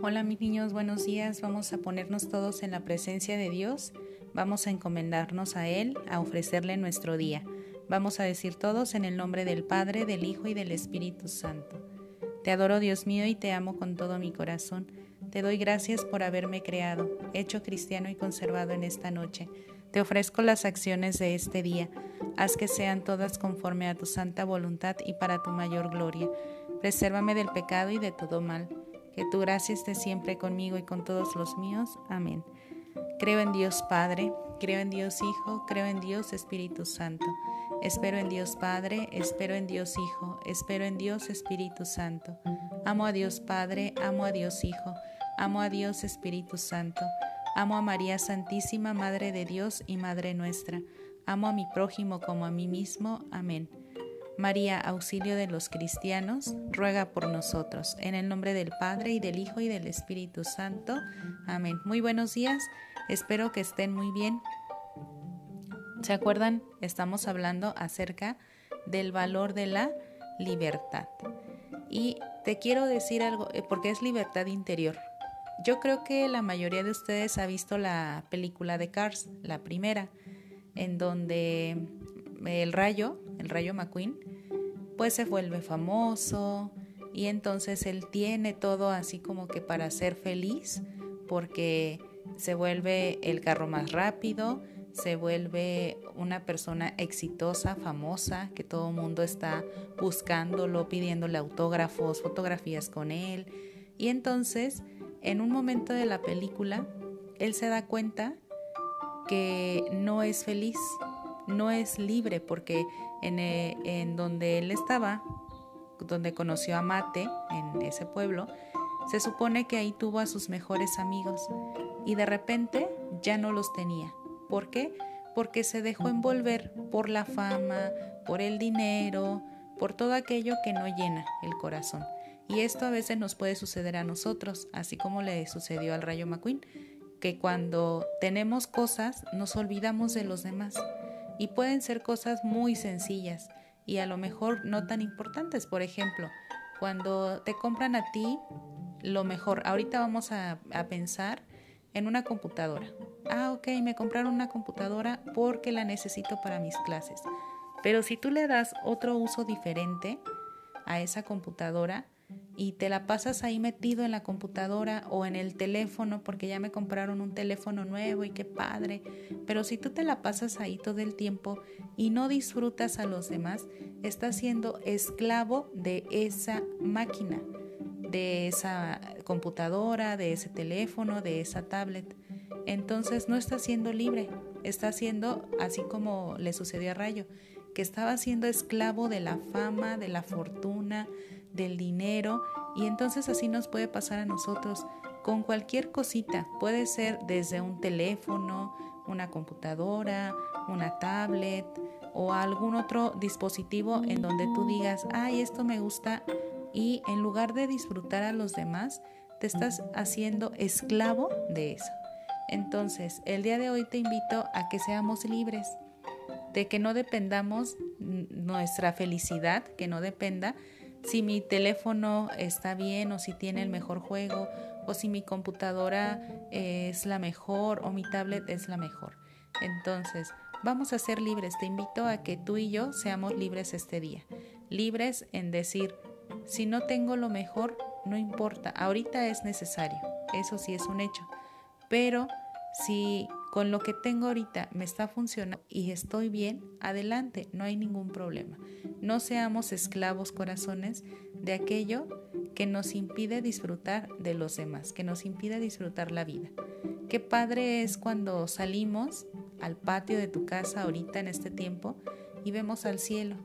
Hola mis niños, buenos días. Vamos a ponernos todos en la presencia de Dios. Vamos a encomendarnos a Él, a ofrecerle nuestro día. Vamos a decir todos en el nombre del Padre, del Hijo y del Espíritu Santo. Te adoro Dios mío y te amo con todo mi corazón. Te doy gracias por haberme creado, hecho cristiano y conservado en esta noche. Te ofrezco las acciones de este día. Haz que sean todas conforme a tu santa voluntad y para tu mayor gloria. Presérvame del pecado y de todo mal que tu gracia esté siempre conmigo y con todos los míos. Amén. Creo en Dios Padre, creo en Dios Hijo, creo en Dios Espíritu Santo. Espero en Dios Padre, espero en Dios Hijo, espero en Dios Espíritu Santo. Amo a Dios Padre, amo a Dios Hijo, amo a Dios Espíritu Santo. Amo a María Santísima, Madre de Dios y Madre nuestra. Amo a mi prójimo como a mí mismo. Amén. María, auxilio de los cristianos, ruega por nosotros. En el nombre del Padre y del Hijo y del Espíritu Santo. Amén. Muy buenos días. Espero que estén muy bien. ¿Se acuerdan? Estamos hablando acerca del valor de la libertad. Y te quiero decir algo, eh, porque es libertad interior. Yo creo que la mayoría de ustedes ha visto la película de Cars, la primera, en donde el rayo, el rayo McQueen, pues se vuelve famoso y entonces él tiene todo así como que para ser feliz porque se vuelve el carro más rápido, se vuelve una persona exitosa, famosa, que todo el mundo está buscándolo, pidiéndole autógrafos, fotografías con él. Y entonces, en un momento de la película, él se da cuenta que no es feliz, no es libre porque eh, en, donde él estaba, donde conoció a Mate, en ese pueblo, se supone que ahí tuvo a sus mejores amigos y de repente ya no los tenía. ¿Por qué? Porque se dejó envolver por la fama, por el dinero, por todo aquello que no llena el corazón. Y esto a veces nos puede suceder a nosotros, así como le sucedió al Rayo McQueen, que cuando tenemos cosas nos olvidamos de los demás y pueden ser cosas muy sencillas y a lo mejor no tan importantes. Por ejemplo, cuando te compran a ti lo mejor, ahorita vamos a, pensar en una computadora. Ah, ok, me compraron una computadora porque la necesito para mis clases. Pero si tú le das otro uso diferente a esa computadora, y te la pasas ahí metido en la computadora o en el teléfono porque ya me compraron un teléfono nuevo y qué padre. Pero si tú te la pasas ahí todo el tiempo y no disfrutas a los demás, estás siendo esclavo de esa máquina, de esa computadora, de ese teléfono, de esa tablet. Entonces no estás siendo libre, estás siendo así como le sucedió a Rayo, que estaba siendo esclavo de la fama, de la fortuna, del dinero y entonces así nos puede pasar a nosotros con cualquier cosita. Puede ser desde un teléfono, una computadora, una tablet o algún otro dispositivo en donde tú digas, ay, esto me gusta y en lugar de disfrutar a los demás, te estás haciendo esclavo de eso. Entonces, el día de hoy te invito a que seamos libres, de que no dependamos nuestra felicidad, que no dependa si mi teléfono está bien o si tiene el mejor juego o si mi computadora es la mejor o mi tablet es la mejor. Entonces, vamos a ser libres. Te invito a que tú y yo seamos libres este día. Libres en decir, si no tengo lo mejor, no importa, ahorita es necesario. Eso sí es un hecho. Pero si con lo que tengo ahorita me está funcionando y estoy bien, adelante, no hay ningún problema. No seamos esclavos corazones de aquello que nos impide disfrutar de los demás, que nos impide disfrutar la vida. Qué padre es cuando salimos al patio de tu casa ahorita en este tiempo y vemos al cielo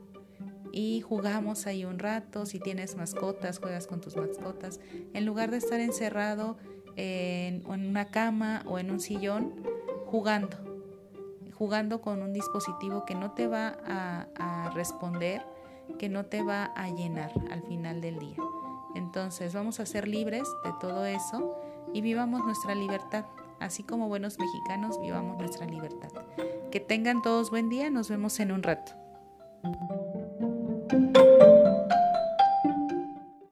y jugamos ahí un rato, si tienes mascotas, juegas con tus mascotas, en lugar de estar encerrado en, una cama o en un sillón jugando, jugando con un dispositivo que no te va a, responder, que no te va a llenar al final del día. Entonces vamos a ser libres de todo eso y vivamos nuestra libertad. Así como buenos mexicanos, vivamos nuestra libertad. Que tengan todos buen día, nos vemos en un rato.